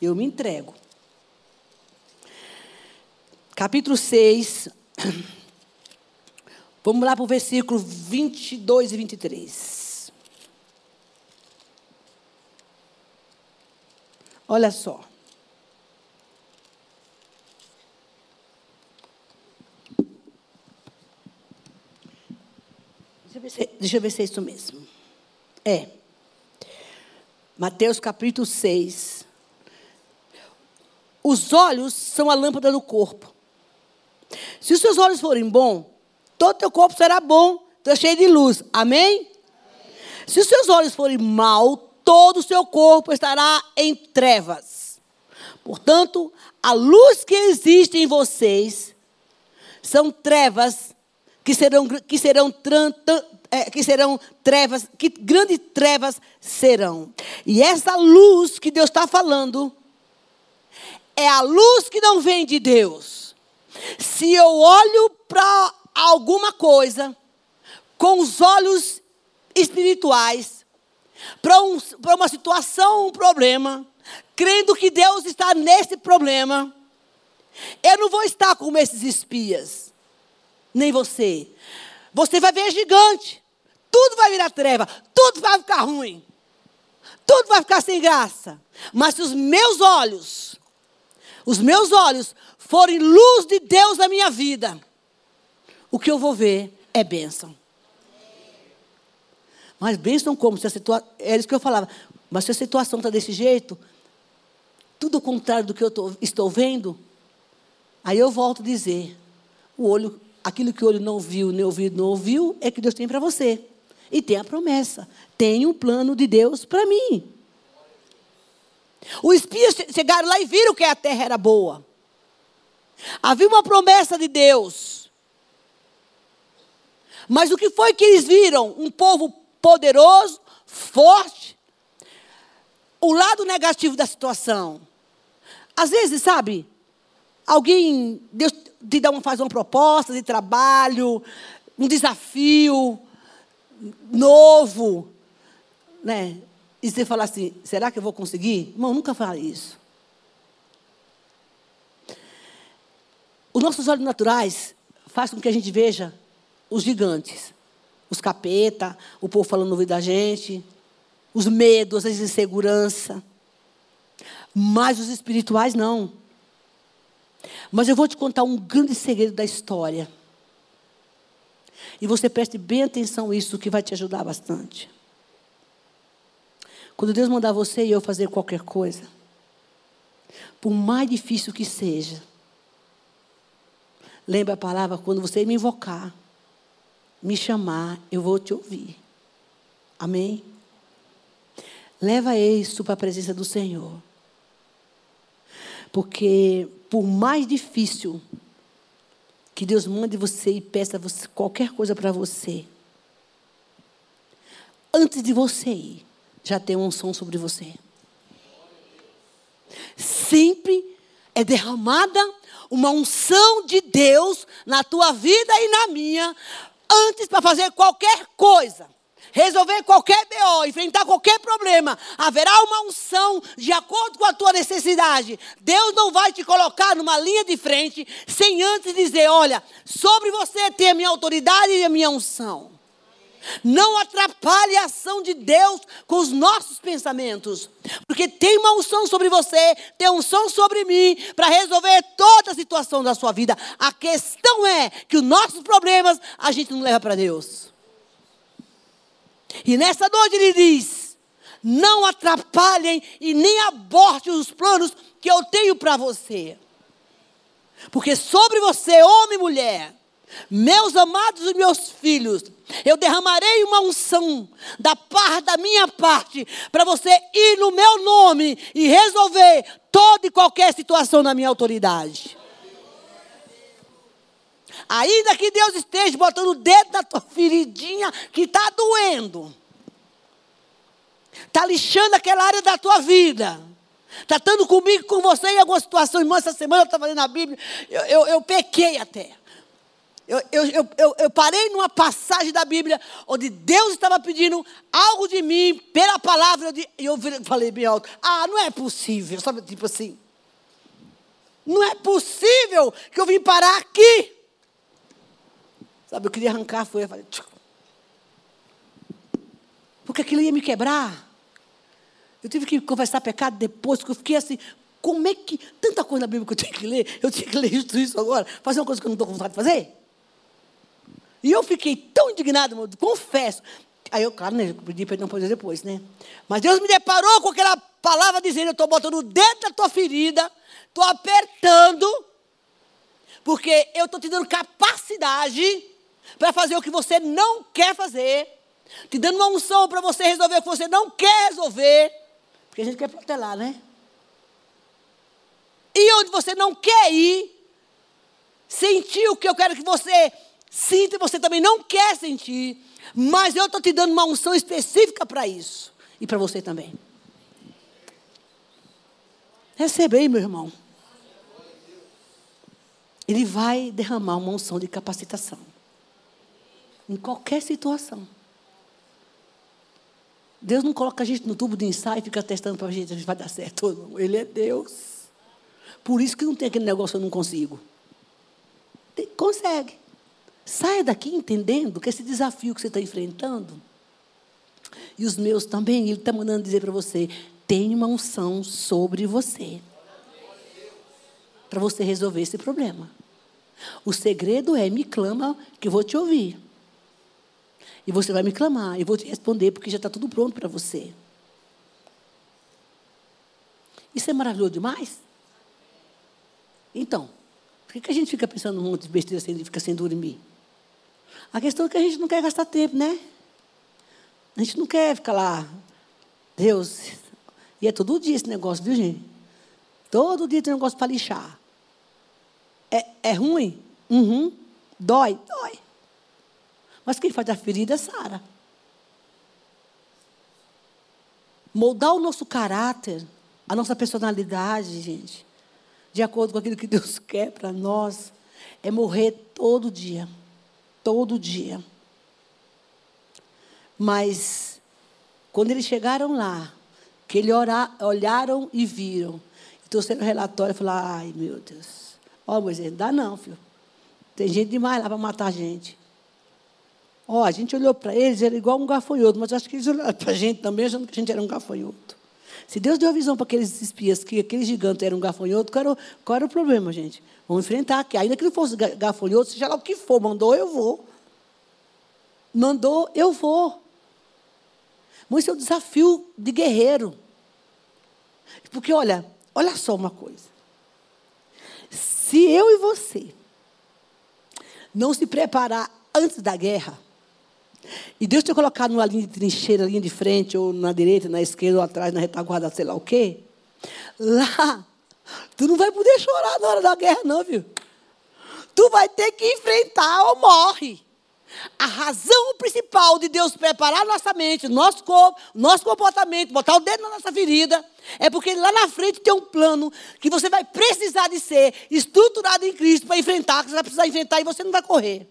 Eu me entrego. Capítulo 6. Vamos lá para o versículo 22 e 23. Olha só. Deixa eu, ver se, deixa eu ver se é isso mesmo. É. Mateus capítulo 6. Os olhos são a lâmpada do corpo. Se os seus olhos forem bons, todo o teu corpo será bom, está cheio de luz. Amém? Amém? Se os seus olhos forem maus, todo o seu corpo estará em trevas. Portanto, a luz que existe em vocês são trevas que serão, que serão, é, que serão trevas, que grandes trevas serão. E essa luz que Deus está falando é a luz que não vem de Deus. Se eu olho para alguma coisa com os olhos espirituais, para um, uma situação, um problema, crendo que Deus está nesse problema, eu não vou estar como esses espias, nem você. Você vai ver gigante, tudo vai virar treva, tudo vai ficar ruim, tudo vai ficar sem graça. Mas se os meus olhos, os meus olhos forem luz de Deus na minha vida, o que eu vou ver é bênção. Mas bênção como? Se a situa... É isso que eu falava. Mas se a situação está desse jeito, tudo o contrário do que eu tô, estou vendo, aí eu volto a dizer: o olho, aquilo que o olho não viu, nem ouvido não ouviu, é que Deus tem para você. E tem a promessa. Tem um plano de Deus para mim. Os espias chegaram lá e viram que a terra era boa. Havia uma promessa de Deus. Mas o que foi que eles viram? Um povo poderoso, forte. O lado negativo da situação. Às vezes, sabe, alguém, Deus te dá uma, faz uma proposta de trabalho, um desafio novo, né? E você fala assim, será que eu vou conseguir? Irmão, nunca fale isso. Os nossos olhos naturais fazem com que a gente veja os gigantes os capeta, o povo falando no ouvido da gente, os medos, as inseguranças. Mas os espirituais não. Mas eu vou te contar um grande segredo da história. E você preste bem atenção nisso, que vai te ajudar bastante. Quando Deus mandar você e eu fazer qualquer coisa, por mais difícil que seja, lembre a palavra, quando você me invocar, me chamar, eu vou te ouvir. Amém? Leva isso para a presença do Senhor. Porque por mais difícil que Deus mande você e peça você qualquer coisa para você, antes de você ir, já tem uma unção sobre você. Sempre é derramada uma unção de Deus na tua vida e na minha, antes para fazer qualquer coisa resolver qualquer BO, enfrentar qualquer problema, haverá uma unção de acordo com a tua necessidade. Deus não vai te colocar numa linha de frente sem antes dizer: olha, sobre você tem a minha autoridade e a minha unção. Não atrapalhe a ação de Deus com os nossos pensamentos. Porque tem uma unção sobre você, tem unção sobre mim, para resolver toda a situação da sua vida. A questão é que os nossos problemas a gente não leva para Deus. E nessa noite ele diz: não atrapalhem e nem abortem os planos que eu tenho para você. Porque sobre você, homem e mulher, meus amados e meus filhos, eu derramarei uma unção da parte da minha parte para você ir no meu nome e resolver toda e qualquer situação na minha autoridade. Ainda que Deus esteja botando o dedo na tua feridinha que está doendo. Está lixando aquela área da tua vida. Está estando comigo, com você em alguma situação. Irmã, essa semana eu estava lendo a Bíblia. Eu, eu, eu pequei até. Eu, eu, eu, eu, parei numa passagem da Bíblia onde Deus estava pedindo algo de mim pela palavra. E eu falei bem alto: Ah, não é possível. Sabe, tipo assim. Não é possível que eu vim parar aqui. Sabe, eu queria arrancar foi, eu falei, Tchuc. porque aquilo ia me quebrar. Eu tive que conversar pecado depois, porque eu fiquei assim, como é que. Tanta coisa na Bíblia que eu tinha que ler, eu tinha que ler isso, isso agora, fazer uma coisa que eu não estou com vontade de fazer. E eu fiquei tão indignado, meu, confesso. Aí eu, claro, né, pedi perdão para Deus depois, né? Mas Deus me deparou com aquela palavra dizendo: Eu estou botando o dedo na tua ferida, estou apertando, porque eu estou te dando capacidade para fazer o que você não quer fazer, te dando uma unção para você resolver o que você não quer resolver, porque a gente quer protelar, né? E onde você não quer ir, sentir o que eu quero que você sinta e você também não quer sentir, mas eu estou te dando uma unção específica para isso e para você também. Receba aí, meu irmão. Ele vai derramar uma unção de capacitação. Em qualquer situação. Deus não coloca a gente no tubo de ensaio e fica testando para a gente se vai dar certo ou não. Ele é Deus. Por isso que não tem aquele negócio eu não consigo. Consegue. Saia daqui entendendo que esse desafio que você está enfrentando, e os meus também, Ele está mandando dizer para você: tem uma unção sobre você. Para você resolver esse problema. O segredo é: me clama que eu vou te ouvir. E você vai me clamar, e vou te responder, porque já está tudo pronto para você. Isso é maravilhoso demais? Então, por que a gente fica pensando um monte de besteira e fica sem dormir? A questão é que a gente não quer gastar tempo, né? A gente não quer ficar lá, Deus. E é todo dia esse negócio, viu, gente? Todo dia tem um negócio para lixar. É, é ruim? Uhum. Dói? Dói. Mas quem faz a ferida é Sara. Moldar o nosso caráter, a nossa personalidade, gente, de acordo com aquilo que Deus quer para nós, é morrer todo dia. Todo dia. Mas, quando eles chegaram lá, que eles olharam e viram, e trouxeram o relatório e falaram: ai meu Deus, ó Moisés, não dá não, filho. Tem gente demais lá para matar a gente. Ó, a gente olhou para eles, era igual um gafanhoto, mas acho que eles olharam para a gente também, achando que a gente era um gafanhoto. Se Deus deu a visão para aqueles espias que aquele gigante era um gafanhoto, qual era, qual era o problema, gente? Vamos enfrentar aqui. Ainda que não fosse gafanhoto, seja lá o que for, mandou, eu vou. Mandou, eu vou. Mas isso é o desafio de guerreiro. Porque, olha, olha só uma coisa. Se eu e você não se preparar antes da guerra, e Deus te colocar numa linha de trincheira, linha de frente, ou na direita, na esquerda, ou atrás, na retaguarda, sei lá o quê. Lá, tu não vai poder chorar na hora da guerra, não, viu? Tu vai ter que enfrentar ou morre. A razão principal de Deus preparar nossa mente, nosso corpo, nosso comportamento, botar o dedo na nossa ferida, é porque lá na frente tem um plano que você vai precisar de ser estruturado em Cristo para enfrentar, que você vai precisar enfrentar e você não vai correr.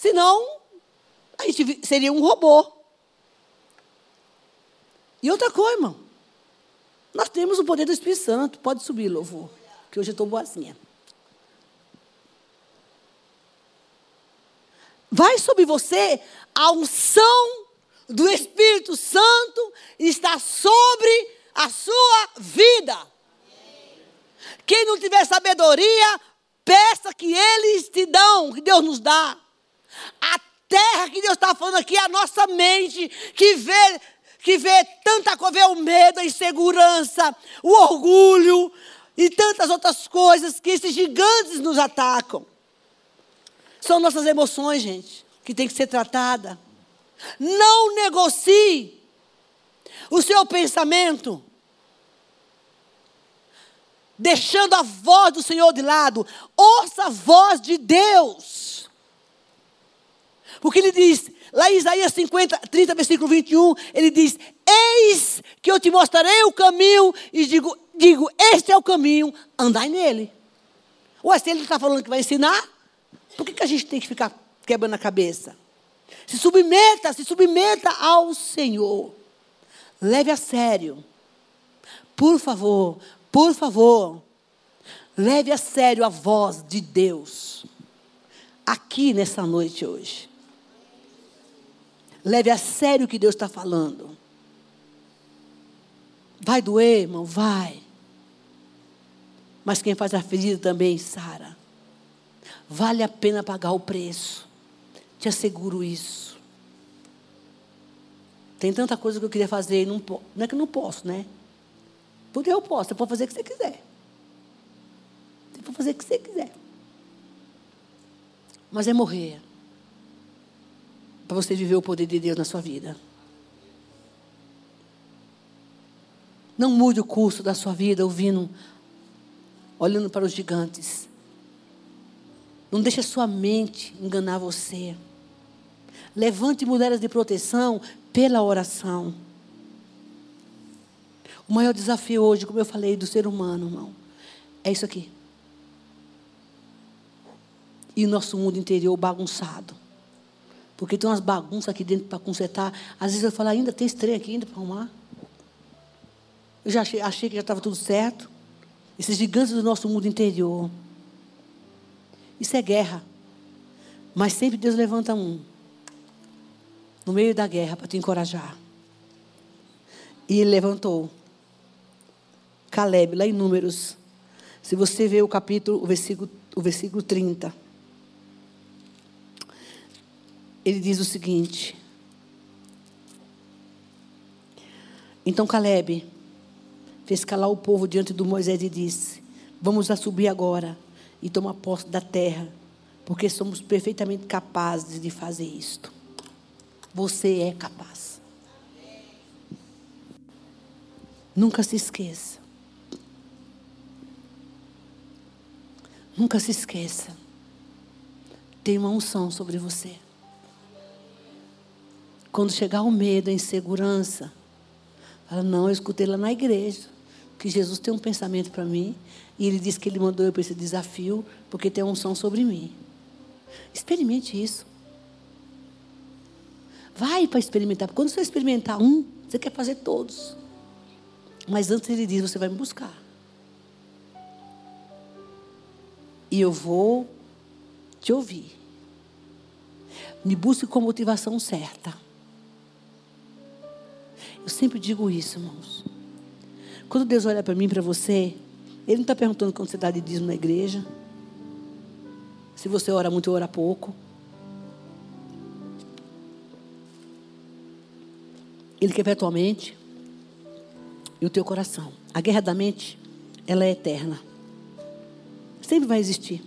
Senão, a gente seria um robô. E outra coisa, irmão. Nós temos o poder do Espírito Santo. Pode subir, louvor. Que hoje eu estou boazinha. Vai sobre você a unção do Espírito Santo está sobre a sua vida. Quem não tiver sabedoria, peça que eles te dão, que Deus nos dá. A terra que Deus está falando aqui é a nossa mente, que vê, que vê tanta coisa, vê o medo, a insegurança, o orgulho e tantas outras coisas que esses gigantes nos atacam. São nossas emoções, gente, que tem que ser tratada. Não negocie o seu pensamento deixando a voz do Senhor de lado. Ouça a voz de Deus. Porque ele diz, lá em Isaías 50, 30, versículo 21, ele diz: Eis que eu te mostrarei o caminho, e digo, digo este é o caminho, andai nele. Ué, se ele está falando que vai ensinar, por que, que a gente tem que ficar quebrando a cabeça? Se submeta, se submeta ao Senhor. Leve a sério. Por favor, por favor, leve a sério a voz de Deus. Aqui nessa noite hoje. Leve a sério o que Deus está falando. Vai doer, irmão? Vai. Mas quem faz a ferida também, Sara. Vale a pena pagar o preço. Te asseguro isso. Tem tanta coisa que eu queria fazer e não posso. Não é que eu não posso, né? Porque eu posso. Você pode fazer o que você quiser. Você pode fazer o que você quiser. Mas é morrer para você viver o poder de Deus na sua vida. Não mude o curso da sua vida ouvindo, olhando para os gigantes. Não deixe a sua mente enganar você. Levante mulheres de proteção pela oração. O maior desafio hoje, como eu falei, do ser humano, irmão, é isso aqui. E o nosso mundo interior bagunçado. Porque tem umas bagunças aqui dentro para consertar. Às vezes eu falo, ainda tem estreia aqui ainda para arrumar. Eu já achei, achei que já estava tudo certo. Esses gigantes do nosso mundo interior. Isso é guerra. Mas sempre Deus levanta um. No meio da guerra, para te encorajar. E ele levantou. Caleb, lá em Números. Se você ver o capítulo, o versículo, o versículo 30 ele diz o seguinte: Então Caleb fez calar o povo diante do Moisés e disse: Vamos a subir agora e tomar posse da terra, porque somos perfeitamente capazes de fazer isto. Você é capaz. Nunca se esqueça. Nunca se esqueça. Tem uma unção sobre você. Quando chegar o medo, a insegurança, fala, não, eu escutei lá na igreja que Jesus tem um pensamento para mim e ele disse que ele mandou eu para esse desafio porque tem uma unção sobre mim. Experimente isso. Vai para experimentar. Quando você experimentar um, você quer fazer todos. Mas antes ele diz, você vai me buscar. E eu vou te ouvir. Me busque com a motivação certa. Eu sempre digo isso, irmãos. Quando Deus olha para mim, para você, Ele não está perguntando quando você dá de dízimo na igreja. Se você ora muito ou ora pouco. Ele quer ver a tua mente e o teu coração. A guerra da mente, ela é eterna. Sempre vai existir.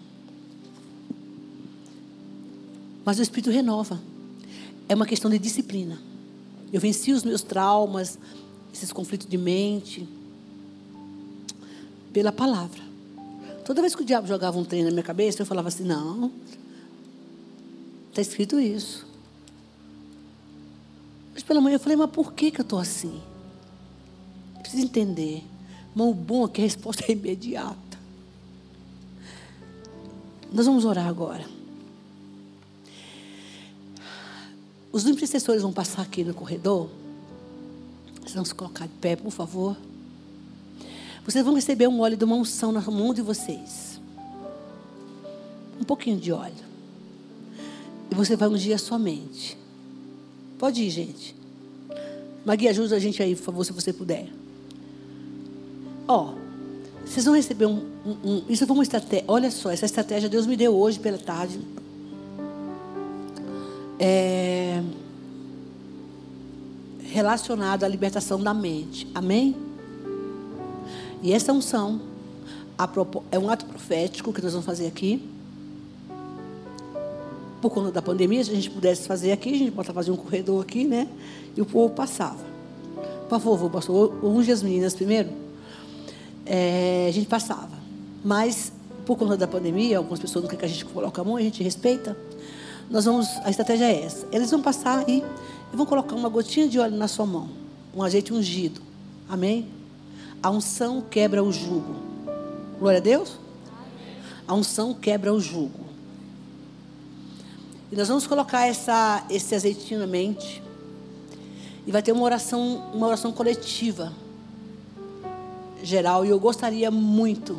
Mas o Espírito renova. É uma questão de disciplina. Eu venci os meus traumas, esses conflitos de mente, pela palavra. Toda vez que o diabo jogava um trem na minha cabeça, eu falava assim: não, está escrito isso. Mas pela manhã eu falei: mas por que, que eu estou assim? Eu preciso entender. Mas o bom é que a resposta é imediata. Nós vamos orar agora. Os intercessores vão passar aqui no corredor. Vocês vão se colocar de pé, por favor. Vocês vão receber um óleo de uma unção na mão de vocês. Um pouquinho de óleo. E você vai ungir a sua mente. Pode ir, gente. Magui, ajuda a gente aí, por favor, se você puder. Ó, vocês vão receber um, um, um, Isso foi uma estratégia. Olha só, essa estratégia Deus me deu hoje pela tarde é, relacionado à libertação da mente. Amém? E essa unção é um ato profético que nós vamos fazer aqui. Por conta da pandemia, se a gente pudesse fazer aqui, a gente pode fazer um corredor aqui, né? E o povo passava. Por favor, pastor, unge as meninas primeiro. É, a gente passava. Mas, por conta da pandemia, algumas pessoas não querem que a gente coloque a mão, a gente respeita nós vamos, a estratégia é essa. Eles vão passar aí e vão colocar uma gotinha de óleo na sua mão, um azeite ungido. Amém? A unção quebra o jugo. Glória a Deus? A unção quebra o jugo. E nós vamos colocar essa, esse azeitinho na mente. E vai ter uma oração, uma oração coletiva. Geral. E eu gostaria muito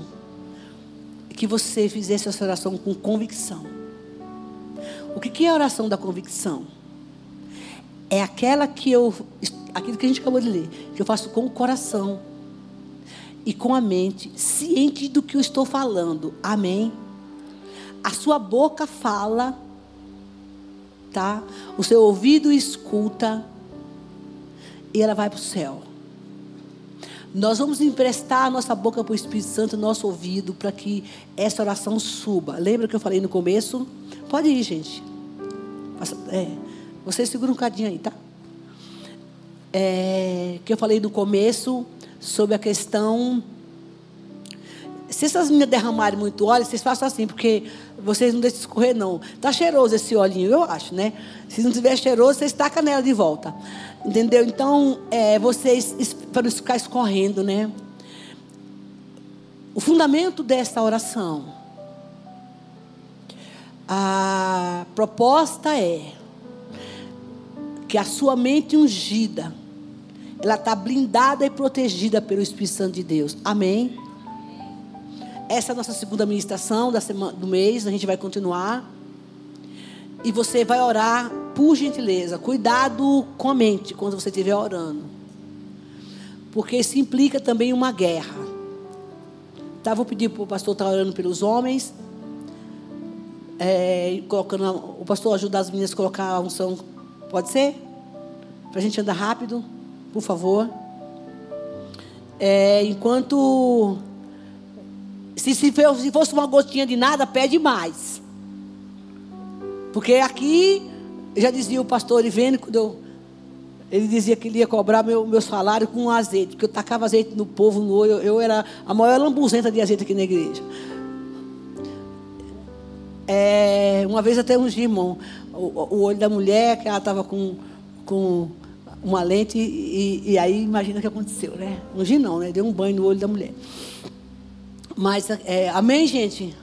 que você fizesse essa oração com convicção. O que é a oração da convicção? É aquela que eu, aquilo que a gente acabou de ler, que eu faço com o coração e com a mente, ciente do que eu estou falando. Amém? A sua boca fala, tá? O seu ouvido escuta e ela vai para o céu. Nós vamos emprestar a nossa boca para o Espírito Santo, nosso ouvido, para que essa oração suba. Lembra que eu falei no começo? Pode ir, gente. É, vocês seguram um cadinho aí, tá? É, que eu falei no começo sobre a questão. Se essas meninas derramarem muito óleo, vocês façam assim, porque vocês não deixam escorrer, não. Tá cheiroso esse olhinho, eu acho, né? Se não tiver cheiroso, vocês tacam nela de volta. Entendeu? Então, é, vocês, para não ficar escorrendo, né? O fundamento dessa oração, a proposta é que a sua mente ungida, ela está blindada e protegida pelo Espírito Santo de Deus. Amém? Essa é a nossa segunda ministração da semana, do mês, a gente vai continuar. E você vai orar, por gentileza, cuidado com a mente quando você estiver orando. Porque isso implica também uma guerra. Tá, vou pedir para o pastor estar tá orando pelos homens. É, colocando, o pastor ajudar as meninas a colocar a unção. Pode ser? Para a gente andar rápido, por favor. É, enquanto. Se, se fosse uma gotinha de nada, pede mais. Porque aqui, já dizia o pastor Ivene, quando eu, ele dizia que ele ia cobrar meu, meu salário com azeite, porque eu tacava azeite no povo, no olho. Eu era a maior lambuzenta de azeite aqui na igreja. É, uma vez até um irmão, o, o, olho da mulher, que ela estava com, com uma lente, e, e, aí imagina o que aconteceu, né? Ungir não, né? Deu um banho no olho da mulher. Mas, é, amém, gente?